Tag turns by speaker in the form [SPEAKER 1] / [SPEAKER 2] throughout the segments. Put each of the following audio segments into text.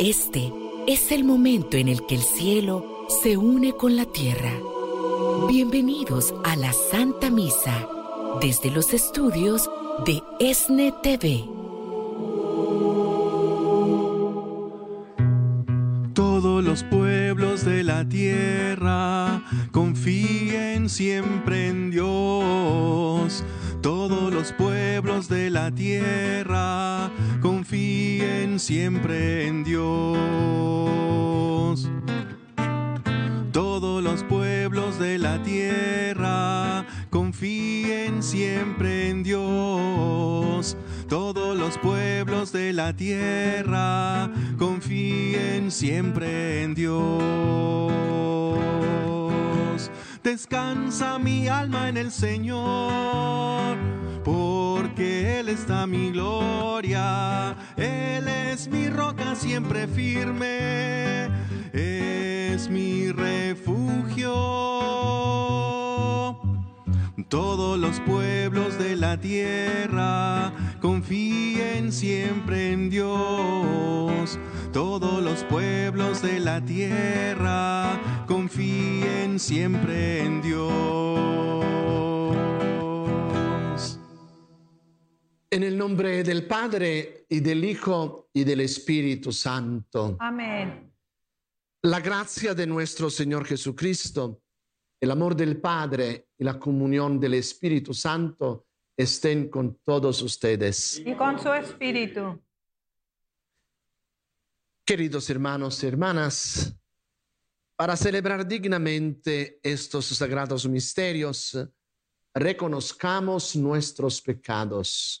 [SPEAKER 1] Este es el momento en el que el cielo se une con la tierra. Bienvenidos a la Santa Misa desde los estudios de ESNE TV.
[SPEAKER 2] Todos los pueblos de la tierra confíen siempre en Dios. Todos los pueblos de la tierra confíen siempre en Dios. Todos los pueblos de la tierra confíen siempre en Dios. Todos los pueblos de la tierra confíen siempre en Dios. Descansa mi alma en el Señor, Él está mi gloria. Él es mi roca siempre firme, es mi refugio. Todos los pueblos de la tierra confíen siempre en Dios. Todos los pueblos de la tierra confíen siempre en Dios.
[SPEAKER 3] En el nombre del Padre y del Hijo y del Espíritu Santo.
[SPEAKER 4] Amén.
[SPEAKER 3] La gracia de nuestro Señor Jesucristo, el amor del Padre y la comunión del Espíritu Santo estén con todos ustedes.
[SPEAKER 4] Y con su espíritu.
[SPEAKER 3] Queridos hermanos y hermanas, para celebrar dignamente estos sagrados misterios, reconozcamos nuestros pecados.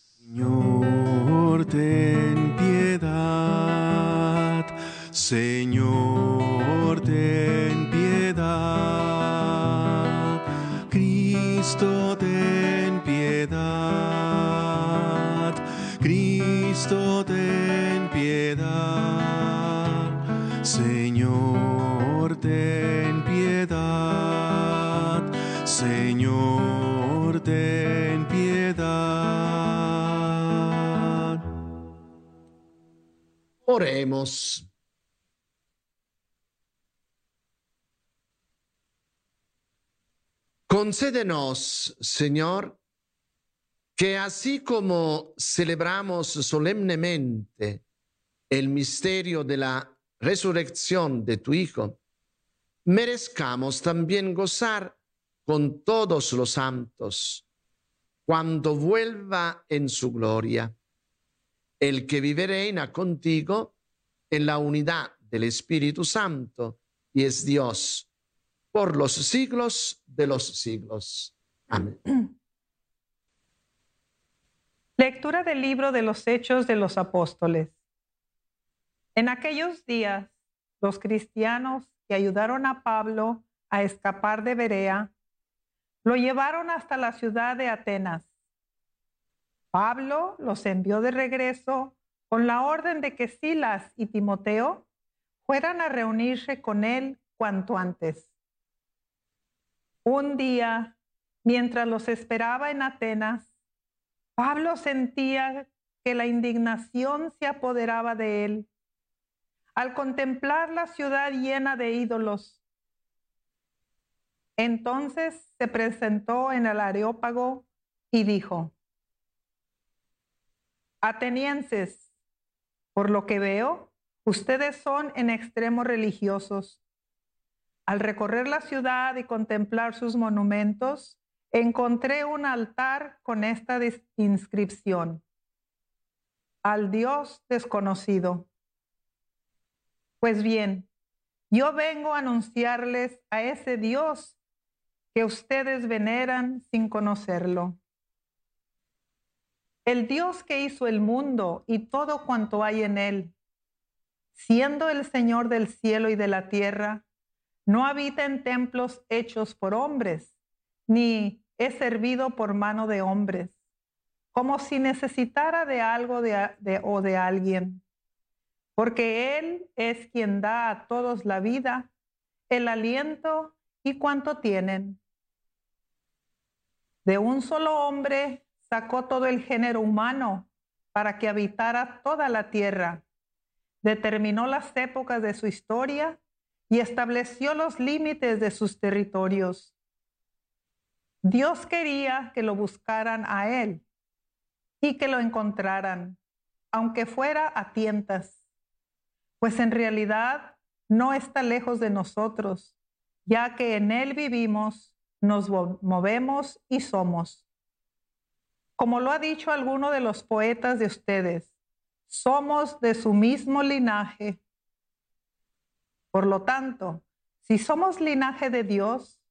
[SPEAKER 3] Oremos. Concédenos, Señor, que así como celebramos solemnemente el misterio de la resurrección de tu Hijo, merezcamos también gozar con todos los santos cuando vuelva en su gloria, el que vive reina contigo en la unidad del Espíritu Santo y es Dios por los siglos de los siglos. Amén.
[SPEAKER 4] Lectura del libro de los Hechos de los Apóstoles. En aquellos días, los cristianos que ayudaron a Pablo a escapar de Berea, lo llevaron hasta la ciudad de Atenas. Pablo los envió de regreso con la orden de que Silas y Timoteo fueran a reunirse con él cuanto antes. Un día, mientras los esperaba en Atenas, Pablo sentía que la indignación se apoderaba de él al contemplar la ciudad llena de ídolos. Entonces se presentó en el Areópago y dijo, Atenienses, por lo que veo, ustedes son en extremo religiosos. Al recorrer la ciudad y contemplar sus monumentos, encontré un altar con esta inscripción. Al Dios desconocido. Pues bien, yo vengo a anunciarles a ese Dios que ustedes veneran sin conocerlo. El Dios que hizo el mundo y todo cuanto hay en él, siendo el Señor del cielo y de la tierra, no habita en templos hechos por hombres, ni es servido por mano de hombres, como si necesitara de algo de, o de alguien, porque Él es quien da a todos la vida, el aliento y cuanto tienen. De un solo hombre sacó todo el género humano para que habitara toda la tierra. Determinó las épocas de su historia y estableció los límites de sus territorios. Dios quería que lo buscaran a Él y que lo encontraran, aunque fuera a tientas, pues en realidad no está lejos de nosotros, ya que en Él vivimos, nos movemos y somos. Como lo ha dicho alguno de los poetas de ustedes, somos de su mismo linaje. Por lo tanto, si somos linaje de Dios,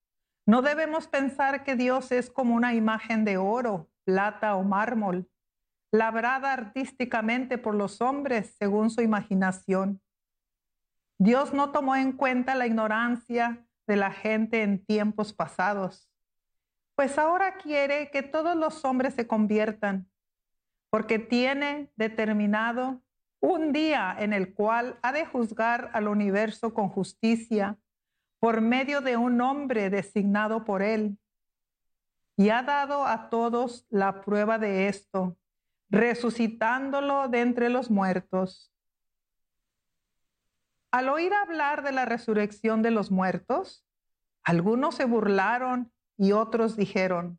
[SPEAKER 4] no debemos pensar que Dios es como una imagen de oro, plata o mármol, labrada artísticamente por los hombres según su imaginación. Dios no tomó en cuenta la ignorancia de la gente en tiempos pasados, pues ahora quiere que todos los hombres se conviertan, porque tiene determinado un día en el cual ha de juzgar al universo con justicia por medio de un hombre designado por él. Y ha dado a todos la prueba de esto, resucitándolo de entre los muertos. Al oír hablar de la resurrección de los muertos, algunos se burlaron y otros dijeron,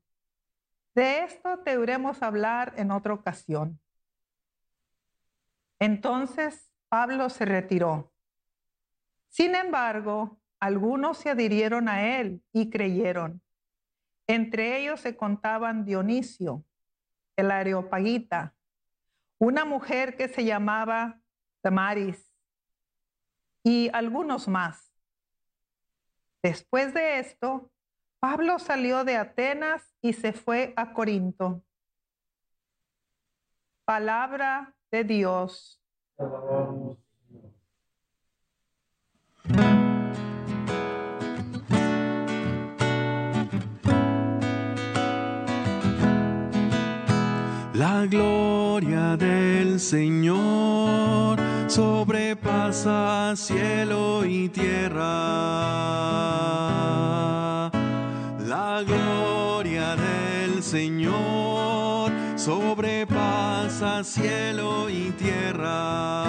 [SPEAKER 4] de esto te iremos hablar en otra ocasión. Entonces Pablo se retiró. Sin embargo, algunos se adhirieron a él y creyeron. Entre ellos se contaban Dionisio, el Areopagita, una mujer que se llamaba Damaris y algunos más. Después de esto, Pablo salió de Atenas y se fue a Corinto. Palabra de Dios.
[SPEAKER 2] La gloria del Señor sobrepasa cielo y tierra. La gloria del Señor sobrepasa cielo y tierra.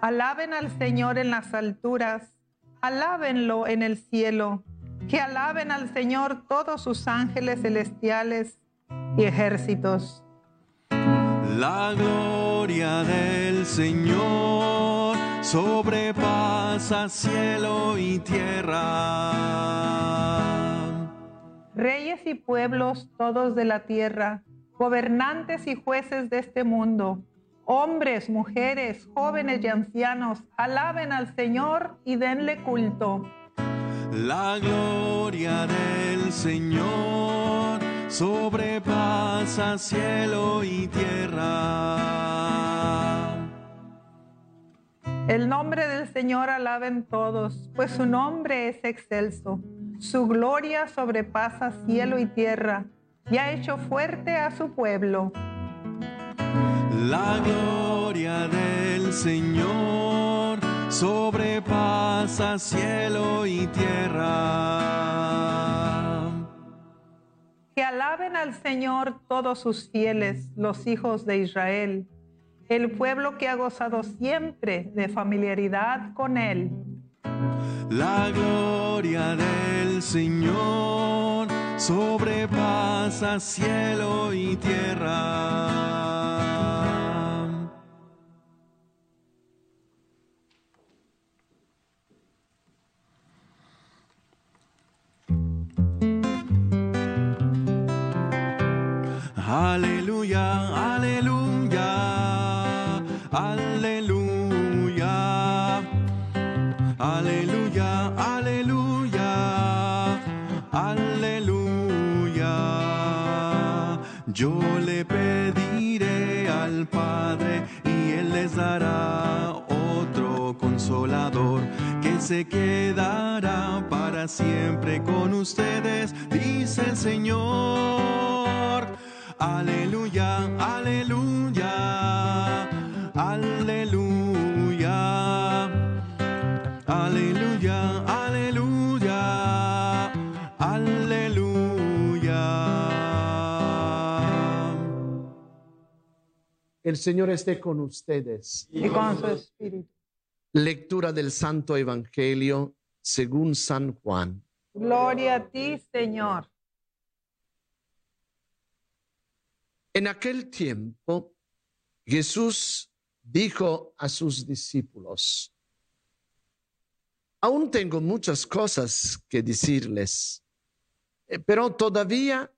[SPEAKER 4] Alaben al Señor en las alturas, alábenlo en el cielo, que alaben al Señor todos sus ángeles celestiales y ejércitos.
[SPEAKER 2] La gloria del Señor sobrepasa cielo y tierra.
[SPEAKER 4] Reyes y pueblos todos de la tierra, gobernantes y jueces de este mundo, hombres, mujeres, jóvenes y ancianos, alaben al Señor y denle culto.
[SPEAKER 2] La gloria del Señor sobrepasa cielo y tierra.
[SPEAKER 4] El nombre del Señor alaben todos, pues su nombre es excelso. Su gloria sobrepasa cielo y tierra y ha hecho fuerte a su pueblo.
[SPEAKER 2] La gloria del Señor sobrepasa cielo y tierra.
[SPEAKER 4] Que alaben al Señor todos sus fieles, los hijos de Israel, el pueblo que ha gozado siempre de familiaridad con Él.
[SPEAKER 2] La gloria del Señor sobrepasa cielo y tierra. Aleluya. Yo le pediré al Padre y Él les dará otro consolador que se quedará para siempre con ustedes, dice el Señor. Aleluya, aleluya, aleluya,
[SPEAKER 3] El Señor esté con ustedes.
[SPEAKER 4] Y con su espíritu.
[SPEAKER 3] Lectura del Santo Evangelio según San Juan.
[SPEAKER 4] Gloria a ti, Señor.
[SPEAKER 3] En aquel tiempo, Jesús dijo a sus discípulos, aún tengo muchas cosas que decirles, eh, pero todavía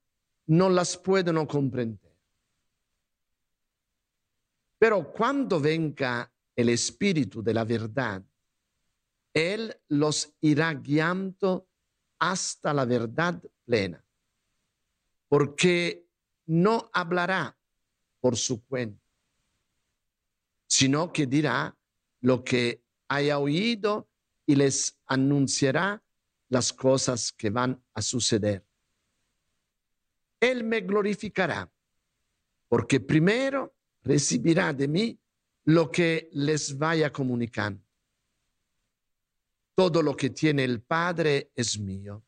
[SPEAKER 3] no las puedo comprender. Pero cuando venga el Espíritu de la verdad, Él los irá guiando hasta la verdad plena, porque no hablará por su cuenta, sino que dirá lo que haya oído y les anunciará las cosas que van a suceder. Él me glorificará, porque primero recibirá de mí lo que les vaya comunicando. Todo lo que tiene el Padre es mío.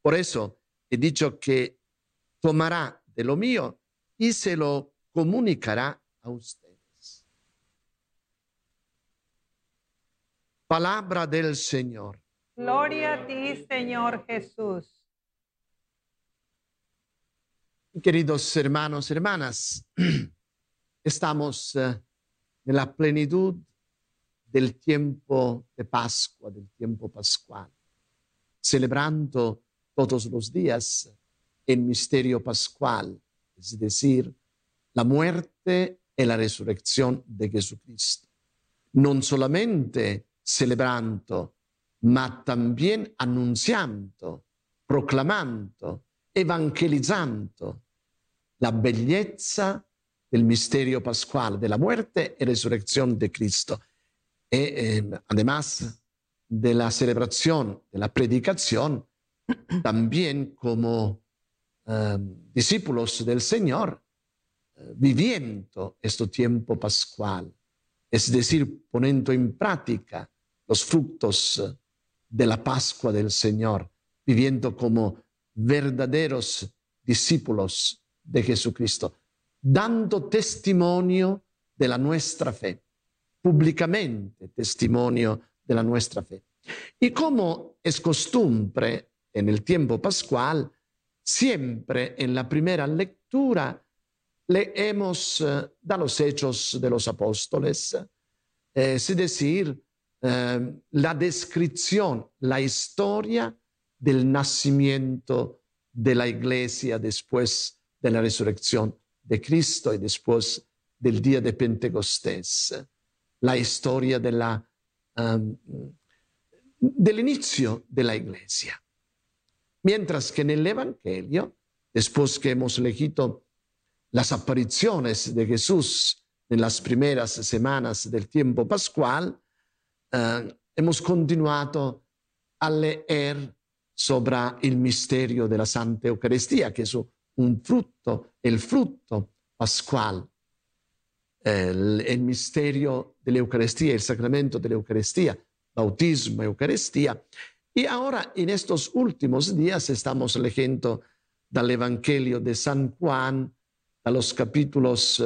[SPEAKER 3] Por eso he dicho que tomará de lo mío y se lo comunicará a ustedes. Palabra del Señor.
[SPEAKER 4] Gloria a ti, Señor Jesús.
[SPEAKER 3] Queridos hermanos, hermanas, estamos eh, en la plenitud del tiempo de Pascua, del tiempo pascual, celebrando todos los días el misterio pascual, es decir, la muerte y la resurrección de Jesucristo. Non solamente celebrando, ma también anunciando, proclamando, evangelizando la bellezza del misterio pascual, de la muerte y resurrección de Cristo. Y eh, además de la celebración, de la predicación, también como eh, discípulos del Señor eh, viviendo este tiempo pascual, es decir, poniendo en práctica los frutos de la Pascua del Señor, viviendo como verdaderos discípulos de Jesucristo, dando testimonio de la nuestra fe, públicamente testimonio de la nuestra fe. Y como es costumbre en el tiempo pascual, Siempre en la primera lectura leemos eh, de los hechos de los apóstoles, eh, es decir, eh, la descripción, la historia del nacimiento de la iglesia después de la resurrección de Cristo y después del día de Pentecostés, la historia del inicio de la iglesia. Mientras que en el Evangelio, después que hemos leído las apariciones de Jesús en las primeras semanas del tiempo pascual, eh, hemos continuado a leer sobre el misterio de la Santa Eucaristía, que es un fruto, el fruto pascual, el, misterio de la Eucaristía, el sacramento de la Eucaristía, bautismo, Eucaristía, y ahora, en estos últimos días, estamos leyendo del Evangelio de San Juan, a los capítulos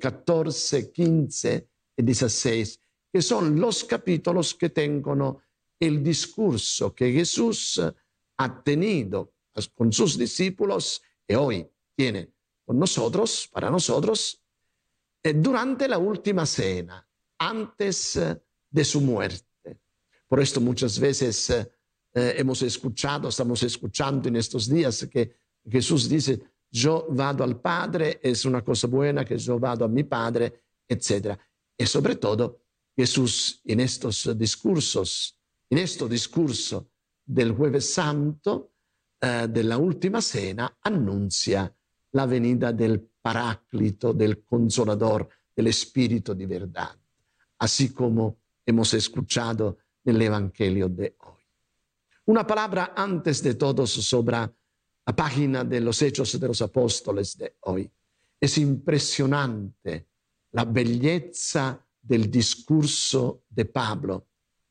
[SPEAKER 3] 14, eh, 15 y 16, que son los capítulos que tengan el discurso que Jesús eh, ha tenido con sus discípulos y hoy tiene con nosotros, para nosotros, eh, durante la última cena, antes de su muerte. Por esto muchas veces eh, eh, hemos escuchado, estamos escuchando en estos días que Jesús dice, yo vado al Padre, es una cosa buena que yo vado a mi Padre, etc. Y sobre todo, Jesús en estos discursos, en este discurso del jueves santo, eh, de la última cena, anuncia la venida del Paráclito, del Consolador, del Espíritu de verdad, así como hemos escuchado en el Evangelio de hoy. Una palabra antes de todos sobre la página de los Hechos de los Apóstoles de hoy. Es impresionante la belleza del discurso de Pablo.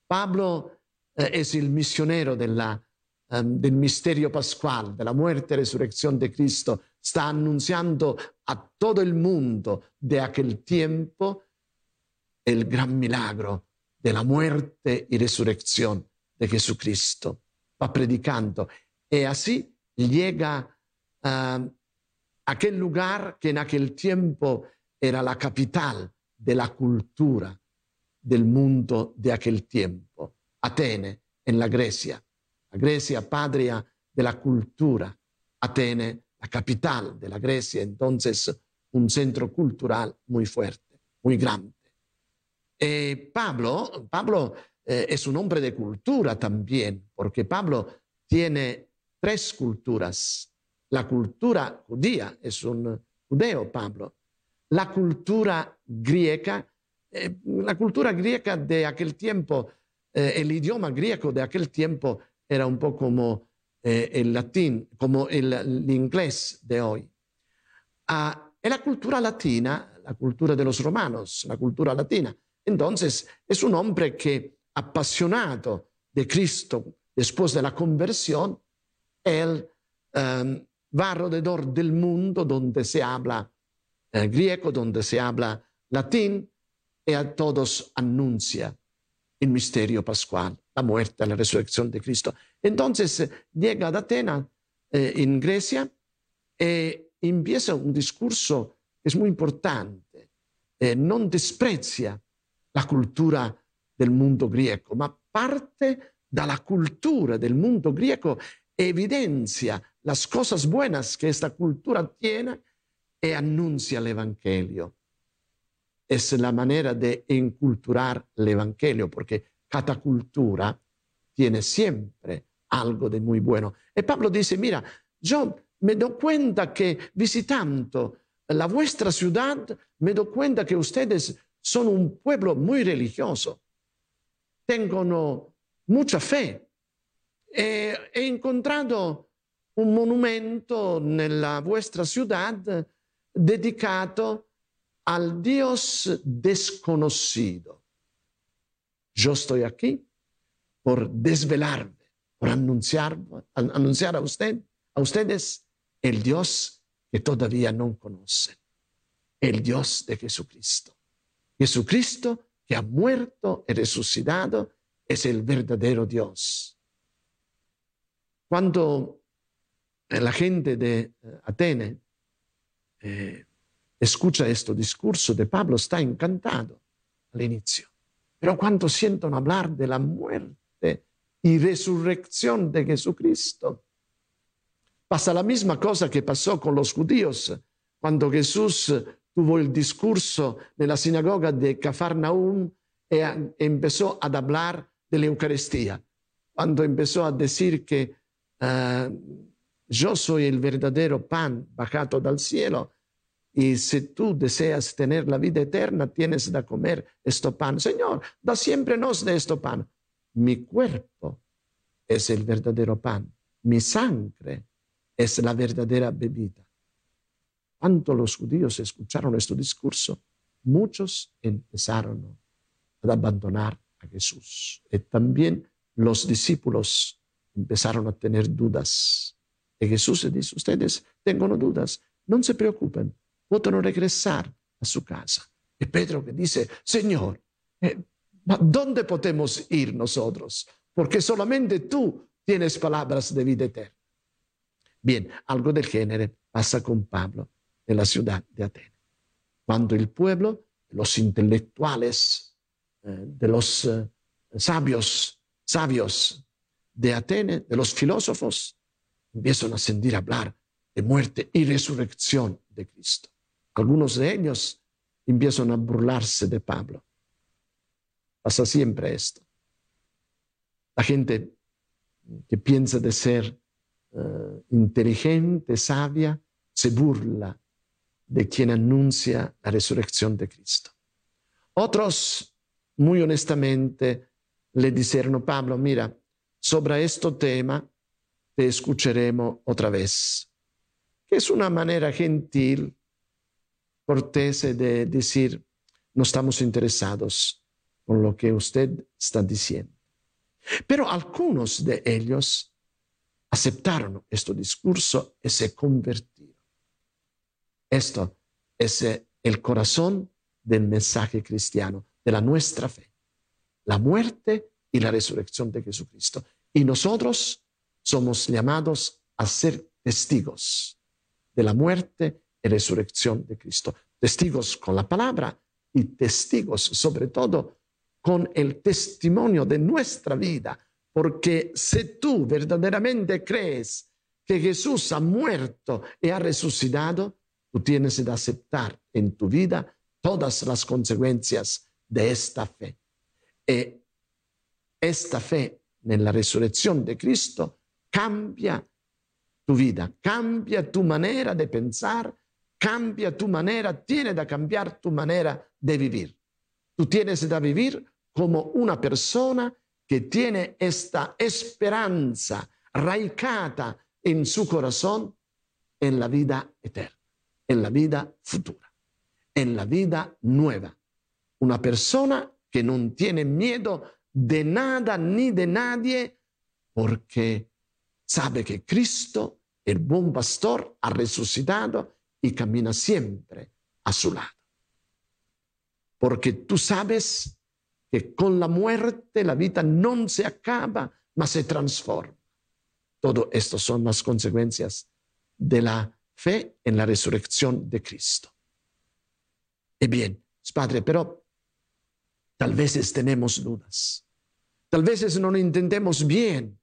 [SPEAKER 3] Pablo eh, es el misionero de la, um, del misterio pascual, de la muerte y resurrección de Cristo. Está anunciando a todo el mundo de aquel tiempo el gran milagro de la muerte y resurrección de Jesucristo. Va predicando. Y así llega a aquel lugar que en aquel tiempo era la capital de la cultura del mundo de aquel tiempo, Atene, en la Grecia. La Grecia, patria de la cultura. Atene, la capital de la Grecia, entonces un centro cultural muy fuerte, muy grande. Eh, Pablo, Pablo eh, es un hombre de cultura también, porque Pablo tiene tres culturas. La cultura judía, es un judeo Pablo. La cultura griega, eh, la cultura griega de aquel tiempo, el idioma griego de aquel tiempo era un poco como eh, el latín, como el, inglés de hoy. Ah, y la cultura latina, la cultura de los romanos, la cultura latina. Entonces, es un hombre que, apasionado de Cristo después de la conversión, él um, va alrededor del mundo donde se habla eh, griego, donde se habla latín, y a todos anuncia el misterio pascual, la muerte, la resurrección de Cristo. Entonces eh, llega a Atenas, eh, en Grecia, y empieza un discurso que es muy importante. Eh, no desprecia la cultura del mundo griego, ma parte dalla cultura del mundo griego evidencia las cosas buenas que esta cultura tiene y anuncia el Evangelio. Es la manera de enculturar el Evangelio, porque cada cultura tiene siempre algo de muy bueno. Y Pablo dice, mira, yo me doy cuenta que visitando la vuestra ciudad, me doy cuenta que ustedes son un pueblo muy religioso, tengo mucha fe, he encontrato un monumento nella vostra ciudad dedicato al Dios desconocido. Yo estoy aquí por desvelarme, por anunciar, anunciar a, usted, a ustedes el Dios que todavía no conocen, el Dios de Jesucristo. Jesucristo que ha muerto y resucitado es el verdadero Dios cuando eh, la gente de eh, Atene eh, escucha este discurso de Pablo, está encantado al inicio. Pero cuando sienten hablar de la muerte y resurrección de Jesucristo, pasa la misma cosa que pasó con los judíos cuando Jesús tuvo el discurso en la sinagoga de Cafarnaum y empezó a hablar de la Eucaristía. Cuando empezó a decir que uh, yo soy el verdadero pan bajado del cielo. Y si tú deseas tener la vida eterna, tienes de comer este pan. Señor, da siempre nos de este pan. Mi cuerpo es el verdadero pan. Mi sangre es la verdadera bebida. Cuando los judíos escucharon este discurso, muchos empezaron a abandonar a Jesús. Y también los discípulos empezaron a tener dudas. Y Jesús les dice, ustedes tengan dudas, no se preocupen, pueden regresar a su casa. Y Pedro que dice, Señor, eh, ¿dónde podemos ir nosotros? Porque solamente tú tienes palabras de vida eterna. Bien, algo del género pasa con Pablo en la ciudad de Atenas. Cuando el pueblo, los intelectuales, eh, de los eh, sabios, sabios de Atenas, de los filósofos, empiezan a sentir hablar de muerte y resurrección de Cristo. Algunos de ellos empiezan a burlarse de Pablo. Pasa siempre esto. La gente que piensa de ser eh, inteligente, sabia, se burla de quien anuncia la resurrección de Cristo. Otros, muy honestamente, le dijeron, Pablo, mira, sobre este tema te escucharemos otra vez, que es una manera gentil, cortese de decir, no estamos interesados con lo que usted está diciendo. Pero algunos de ellos aceptaron este discurso y se convirtieron. Esto es el corazón del mensaje cristiano, de la nuestra fe, la muerte y la resurrección de Jesucristo. Y nosotros somos llamados a ser testigos de la muerte resurrección de Cristo. Testigos con la palabra y testigos sobre todo con el testimonio de nuestra vida. Porque si tú verdaderamente crees que Jesús ha muerto y ha resucitado, tú tienes que aceptar en tu vida todas las consecuencias de esta fe. Y esta fe en la resurrección de Cristo cambia tu vida, cambia tu manera de pensar, cambia tu manera, tiene que cambiar tu manera de vivir. Tú tienes que vivir como una persona que tiene esta esperanza raicata en su corazón en la vida eterna, en la vida futura, en la vida nueva. Una persona que no tiene miedo de nada ni de nadie porque sabe que Cristo, el buen pastor, ha resucitado y camina siempre a su lado. Porque tú sabes que con la muerte la vida no se acaba, mas se transforma. Todo esto son las consecuencias de la fe en la resurrección de Cristo. Y bien, Padre, pero tal vez tenemos dudas. Tal vez no entendemos bien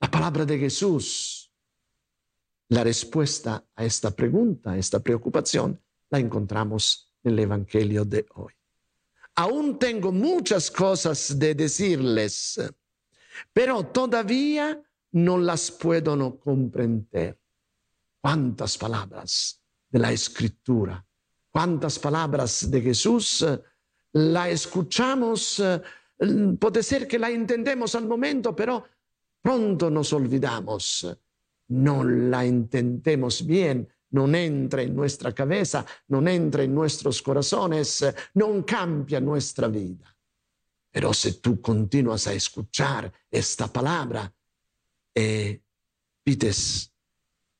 [SPEAKER 3] la palabra de Jesús. La respuesta a esta pregunta, a esta preocupación, la encontramos en el Evangelio de hoy. Aún tengo muchas cosas de decirles, pero todavía no las puedo comprender. Cuántas palabras de la escritura, cuántas palabras de Jesús la escuchamos, puede ser que la entendemos al momento, pero pronto nos olvidamos, no la intentemos bien, no entra en nuestra cabeza, no entra en nuestros corazones, no cambia nuestra vida. Pero si tú continúas a escuchar esta palabra eh, pides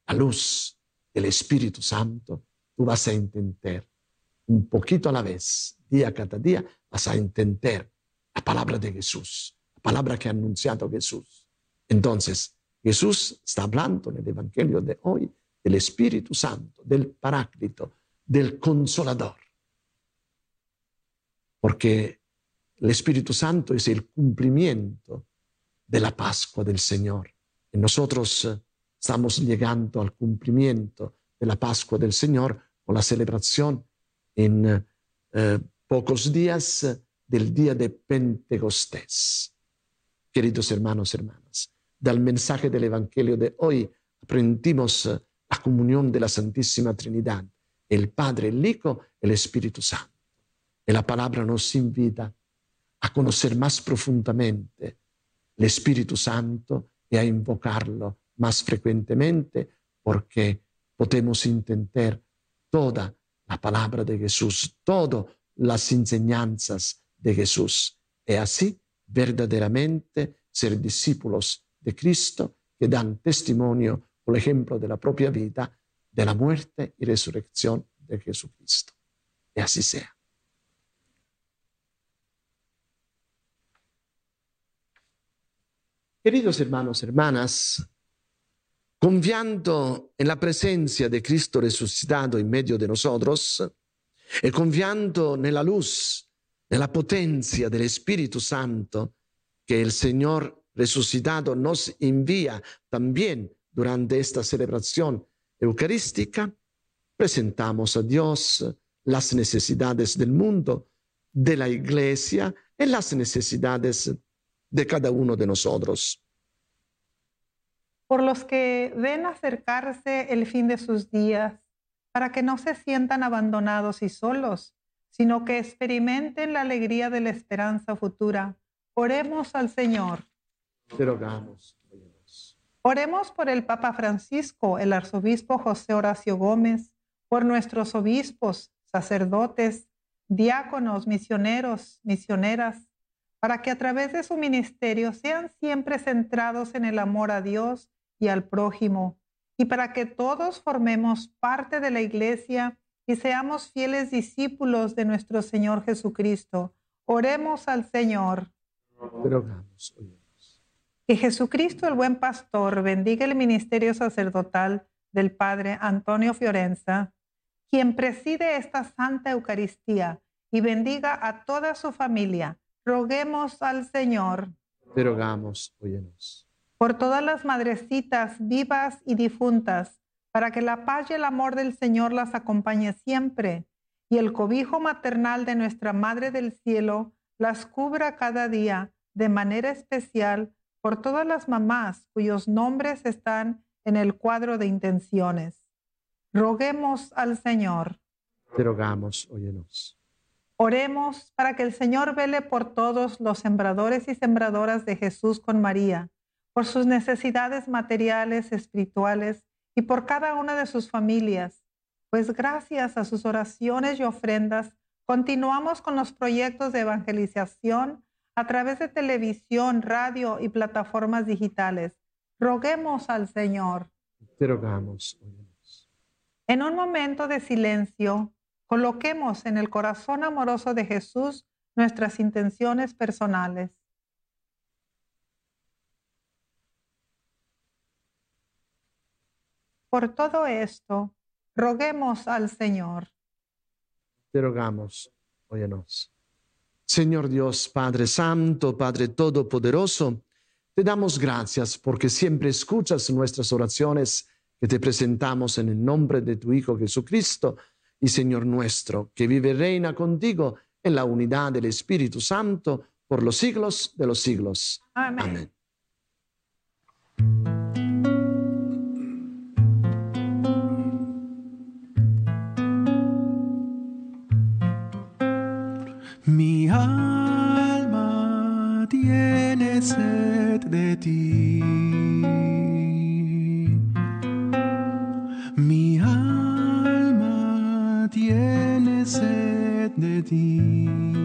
[SPEAKER 3] la luz del Espíritu Santo, tú vas a entender un poquito a la vez, día cada día, vas a entender la palabra de Jesús, la palabra que ha anunciado Jesús. Entonces, Jesús está hablando en el Evangelio de hoy del Espíritu Santo, del Paráclito, del Consolador. Porque el Espíritu Santo es el cumplimiento de la Pascua del Señor. Y nosotros eh, estamos llegando al cumplimiento de la Pascua del Señor con la celebración en eh, pocos días del día de Pentecostés. Queridos hermanos, hermanas, del mensaje del Evangelio de hoy aprendimos eh, la comunión de la Santísima Trinidad, el Padre, el Hijo, el Espíritu Santo. Y la palabra nos invita a conocer más profundamente el Espíritu Santo y a invocarlo más frecuentemente porque podemos entender toda la palabra de Jesús, todas las enseñanzas de Jesús y así verdaderamente ser discípulos de Cristo que dan testimonio, por ejemplo, de la propia vida, de la muerte y resurrección de Jesucristo. Y así sea. Queridos hermanos, hermanas, confiando en la presencia de Cristo resucitado en medio de nosotros y confiando en la luz, en la potencia del Espíritu Santo que el Señor resucitado nos envía también durante esta celebración eucarística, presentamos a Dios las necesidades del mundo, de la iglesia y las necesidades de cada uno de nosotros.
[SPEAKER 4] Por los que ven acercarse el fin de sus días, para que no se sientan abandonados y solos, sino que experimenten la alegría de la esperanza futura. Oremos al Señor.
[SPEAKER 3] Te rogamos.
[SPEAKER 4] Oremos por el Papa Francisco, el arzobispo José Horacio Gómez, por nuestros obispos, sacerdotes, diáconos, misioneros, misioneras, para que a través de su ministerio sean siempre centrados en el amor a Dios y al prójimo, y para que todos formemos parte de la iglesia y seamos fieles discípulos de nuestro Señor Jesucristo. Oremos al Señor. Que Jesucristo, el buen pastor, bendiga el ministerio sacerdotal del Padre Antonio Fiorenza, quien preside esta Santa Eucaristía y bendiga a toda su familia. Roguemos al Señor.
[SPEAKER 3] Te rogamos, óyenos.
[SPEAKER 4] Por todas las madrecitas vivas y difuntas, para que la paz y el amor del Señor las acompañe siempre y el cobijo maternal de nuestra Madre del Cielo las cubra cada día de manera especial por todas las mamás cuyos nombres están en el cuadro de intenciones. Roguemos al Señor.
[SPEAKER 3] Te rogamos, óyenos.
[SPEAKER 4] Oremos para que el Señor vele por todos los sembradores y sembradoras de Jesús con María, por sus necesidades materiales, espirituales y por cada una de sus familias, pues gracias a sus oraciones y ofrendas continuamos con los proyectos de evangelización a través de televisión, radio y plataformas digitales. Roguemos al Señor.
[SPEAKER 3] Te rogamos.
[SPEAKER 4] En un momento de silencio, coloquemos en el corazón amoroso de Jesús nuestras intenciones personales. Por todo esto, roguemos al Señor.
[SPEAKER 3] Te rogamos, óyenos. Señor Dios, Padre Santo, Padre Todopoderoso, te damos gracias porque siempre escuchas nuestras oraciones que te presentamos en el nombre de tu Hijo Jesucristo y Señor nuestro, que vive y reina contigo en la unidad del Espíritu Santo por los siglos de los siglos.
[SPEAKER 4] Amén.
[SPEAKER 2] Mi sed de ti. Mi alma tiene sed de ti.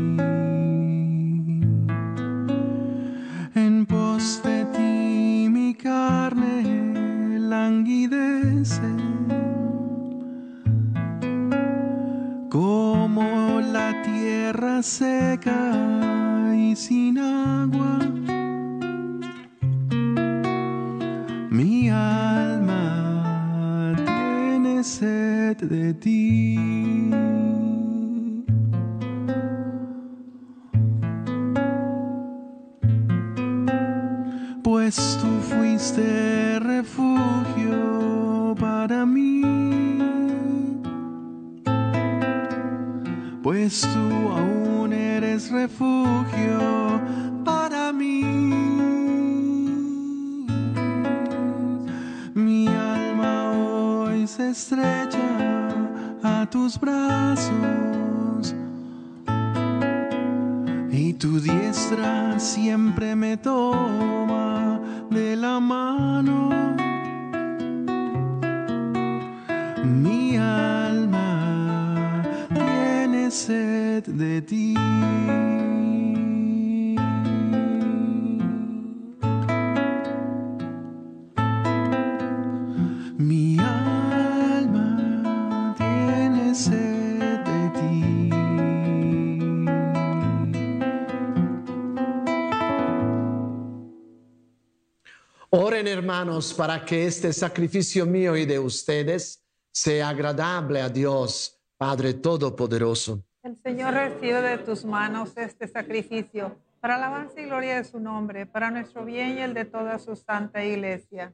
[SPEAKER 3] Hermanos para que este sacrificio mío y de ustedes sea agradable a Dios, Padre Todopoderoso.
[SPEAKER 4] El Señor recibe de tus manos este sacrificio para alabanza y gloria de su nombre, para nuestro bien y el de toda su santa iglesia.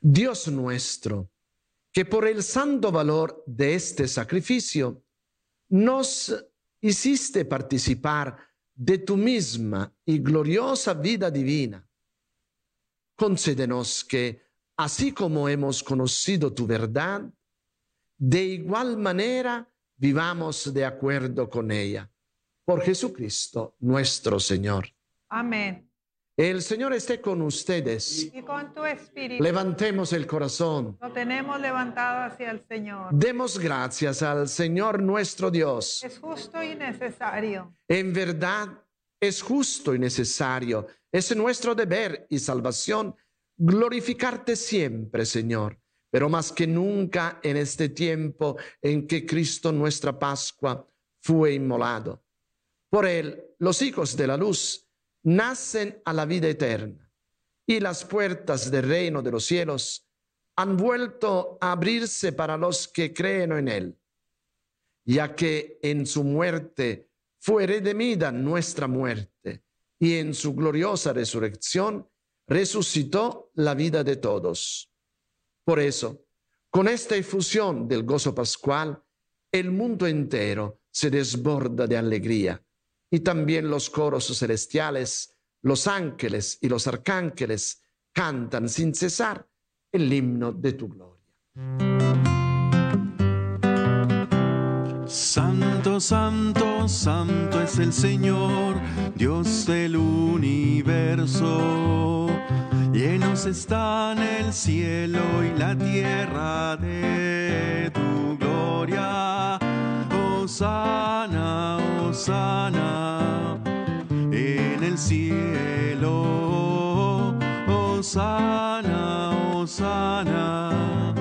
[SPEAKER 3] Dios nuestro, que por el santo valor de este sacrificio nos hiciste participar de tu misma y gloriosa vida divina. Concédenos que, así como hemos conocido tu verdad, de igual manera vivamos de acuerdo con ella. Por Jesucristo nuestro Señor.
[SPEAKER 4] Amén.
[SPEAKER 3] El Señor esté con ustedes.
[SPEAKER 4] Y con tu espíritu.
[SPEAKER 3] Levantemos el corazón.
[SPEAKER 4] Lo tenemos levantado hacia el Señor.
[SPEAKER 3] Demos gracias al Señor nuestro Dios.
[SPEAKER 4] Es justo y necesario.
[SPEAKER 3] En verdad, es justo y necesario. Es nuestro deber y salvación glorificarte siempre, Señor. Pero más que nunca en este tiempo en que Cristo nuestra Pascua fue inmolado. Por él, los hijos de la luz nacen a la vida eterna y las puertas del reino de los cielos han vuelto a abrirse para los que creen en Él, ya que en su muerte fue redimida nuestra muerte y en su gloriosa resurrección resucitó la vida de todos. Por eso, con esta efusión del gozo pascual, el mundo entero se desborda de alegría y también los coros celestiales, los ángeles y los arcángeles cantan sin cesar el himno de tu gloria.
[SPEAKER 2] Santo, santo, santo es el Señor, Dios del universo. Llenos están el cielo y la tierra de tu gloria. Osana, Osana en el cielo. Osana, Osana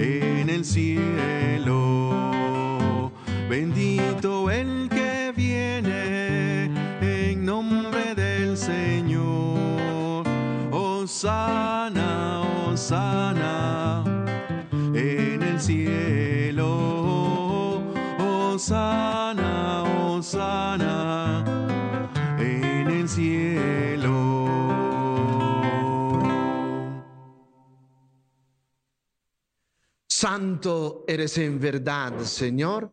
[SPEAKER 2] en el cielo. Bendito el que viene en nombre del Señor. Osana, Osana en el cielo. Osana, Osana en el cielo.
[SPEAKER 3] Santo eres en verdad, Señor,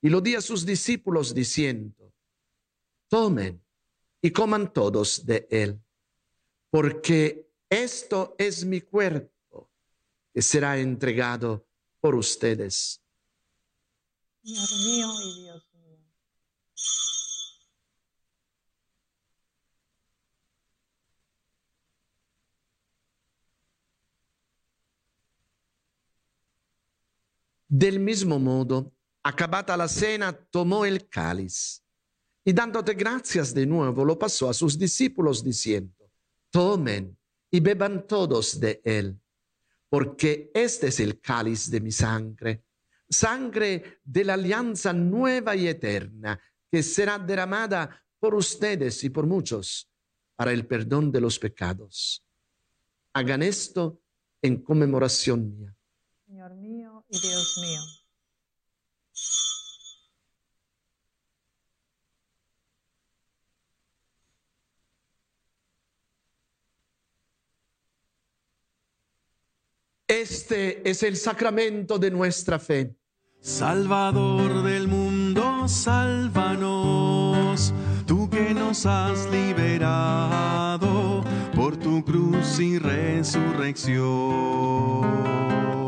[SPEAKER 3] y lo dio a sus discípulos diciendo, tomen y coman todos de él, porque esto es mi cuerpo que será entregado por ustedes.
[SPEAKER 4] Señor mío y Dios mío.
[SPEAKER 3] Del mismo modo, acabada la cena, tomó el cáliz y dándote gracias de nuevo, lo pasó a sus discípulos diciendo, tomen y beban todos de él, porque este es el cáliz de mi sangre, sangre de la alianza nueva y eterna, que será derramada por ustedes y por muchos para el perdón de los pecados. Hagan esto en conmemoración mía.
[SPEAKER 4] Señor mío y Dios mío.
[SPEAKER 3] Este es el sacramento de nuestra fe.
[SPEAKER 2] Salvador del mundo, sálvanos, tú que nos has liberado por tu cruz y resurrección.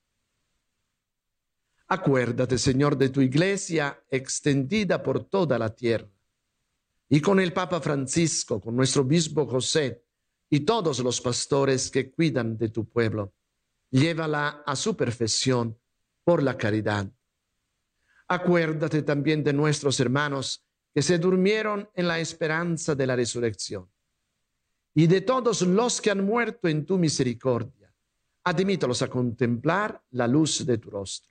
[SPEAKER 3] Acuérdate, Señor, de tu iglesia extendida por toda la tierra. Y con el Papa Francisco, con nuestro obispo José y todos los pastores que cuidan de tu pueblo, llévala a su perfección por la caridad. Acuérdate también de nuestros hermanos que se durmieron en la esperanza de la resurrección y de todos los que han muerto en tu misericordia. Admítalos a contemplar la luz de tu rostro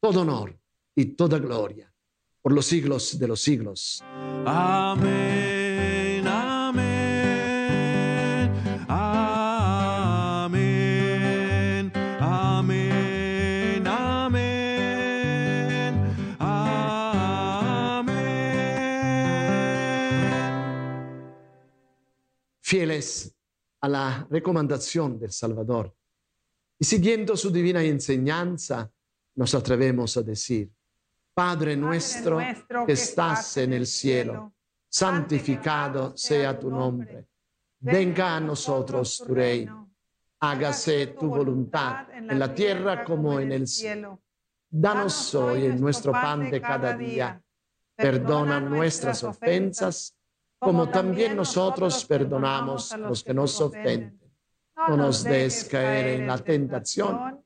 [SPEAKER 3] todo honor y toda gloria por los siglos de los siglos.
[SPEAKER 2] Amén, amén, amén, amén, amén, amén.
[SPEAKER 3] Fieles a la recomendación del Salvador y siguiendo su divina enseñanza, nos atrevemos a decir, Padre nuestro que estás en el cielo, santificado sea tu nombre. Venga a nosotros tu reino. Hágase tu voluntad en la tierra como en el cielo. Danos hoy nuestro pan de cada día. Perdona nuestras ofensas, como también nosotros perdonamos a los que nos ofenden. No nos des caer en la tentación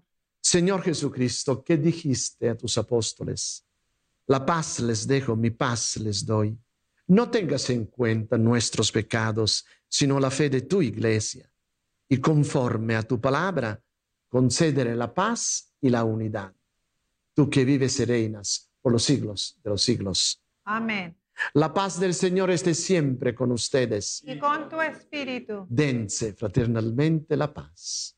[SPEAKER 3] Señor Jesucristo, ¿qué dijiste a tus apóstoles? La paz les dejo, mi paz les doy. No tengas en cuenta nuestros pecados, sino la fe de tu iglesia. Y conforme a tu palabra, concédele la paz y la unidad. Tú que vives y reinas por los siglos de los siglos.
[SPEAKER 4] Amén.
[SPEAKER 3] La paz del Señor esté siempre con ustedes.
[SPEAKER 4] Y con tu espíritu.
[SPEAKER 3] Dense fraternalmente la paz.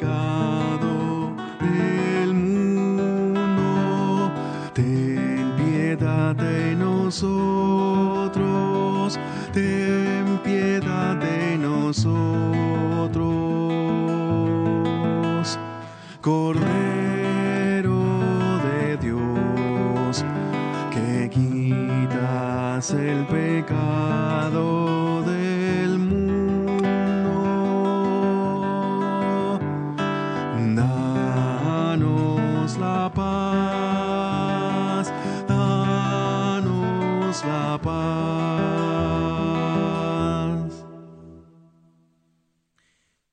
[SPEAKER 2] Pecado del mundo. Ten piedad de nosotros, ten piedad de nosotros. Cordero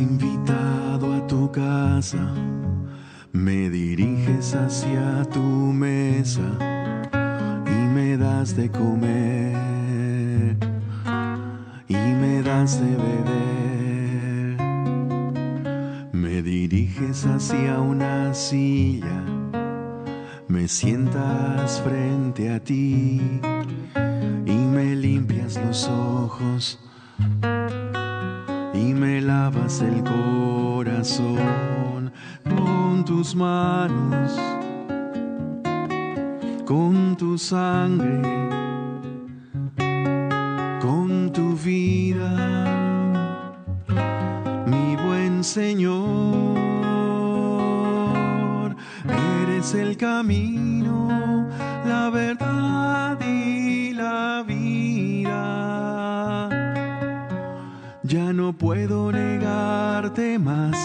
[SPEAKER 2] Invitado a tu casa, me diriges hacia tu mesa y me das de comer y me das de beber. Me diriges hacia una silla, me sientas frente a ti y me limpias los ojos y me lavas el corazón con tus manos, con tu sangre, con tu vida, mi buen Señor, eres el camino, la verdad Ya no puedo negarte más.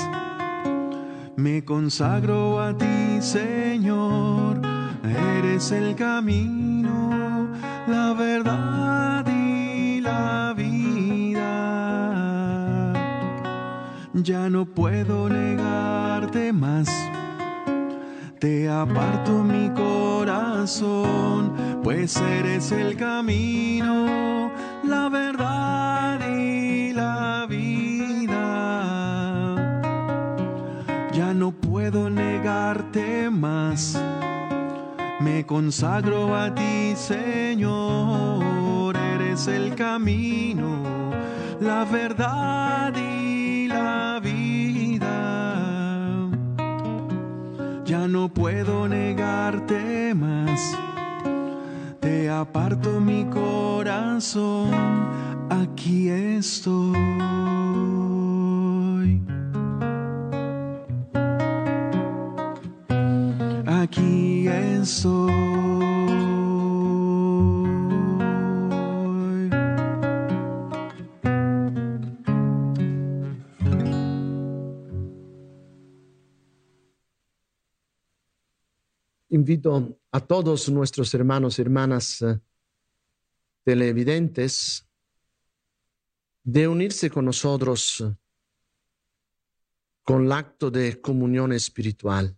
[SPEAKER 2] Me consagro a ti, Señor, eres el camino, la verdad y la vida. Ya no puedo negarte más, te aparto mi corazón, pues eres el camino, la verdad puedo negarte más. Me consagro a ti, Señor, eres el camino, la verdad y la vida. Ya no puedo negarte más. Te aparto mi corazón, aquí estoy.
[SPEAKER 3] Invito a todos nuestros hermanos y hermanas eh, televidentes de unirse con nosotros eh, con el acto de comunión espiritual.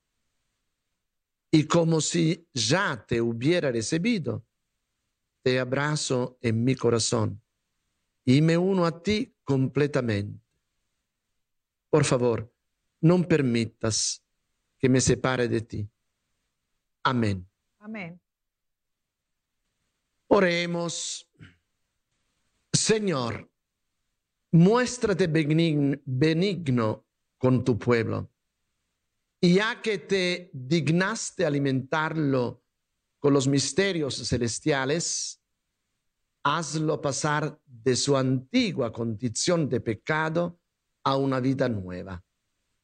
[SPEAKER 3] y como si ya te hubiera recibido, te abrazo en mi corazón y me uno a ti completamente. Por favor, no permitas que me separe de ti. Amén.
[SPEAKER 4] Amén.
[SPEAKER 3] Oremos. Señor, muéstrate benigno con tu pueblo y ya que te dignaste alimentarlo con los misterios celestiales, hazlo pasar de su antigua condición de pecado a una vida nueva.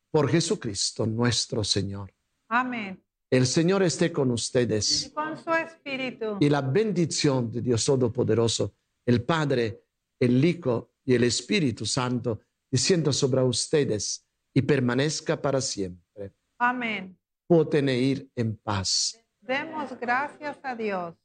[SPEAKER 3] Por Jesucristo nuestro Señor.
[SPEAKER 4] Amén.
[SPEAKER 3] El Señor esté con ustedes.
[SPEAKER 4] Y con su espíritu.
[SPEAKER 3] Y la bendición de Dios Todopoderoso, el Padre, el Hijo y el Espíritu Santo, descienda sobre ustedes y permanezca para siempre.
[SPEAKER 4] Amén.
[SPEAKER 3] Pueden ir en paz.
[SPEAKER 4] Demos gracias a Dios.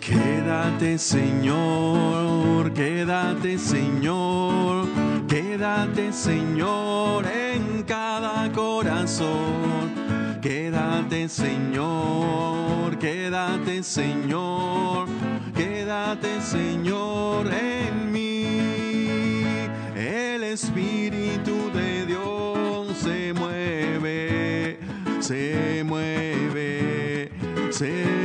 [SPEAKER 2] Quédate Señor, quédate Señor, quédate Señor en cada corazón. Quédate Señor, quédate Señor, quédate Señor en. Espíritu de Dios se mueve, se mueve, se mueve.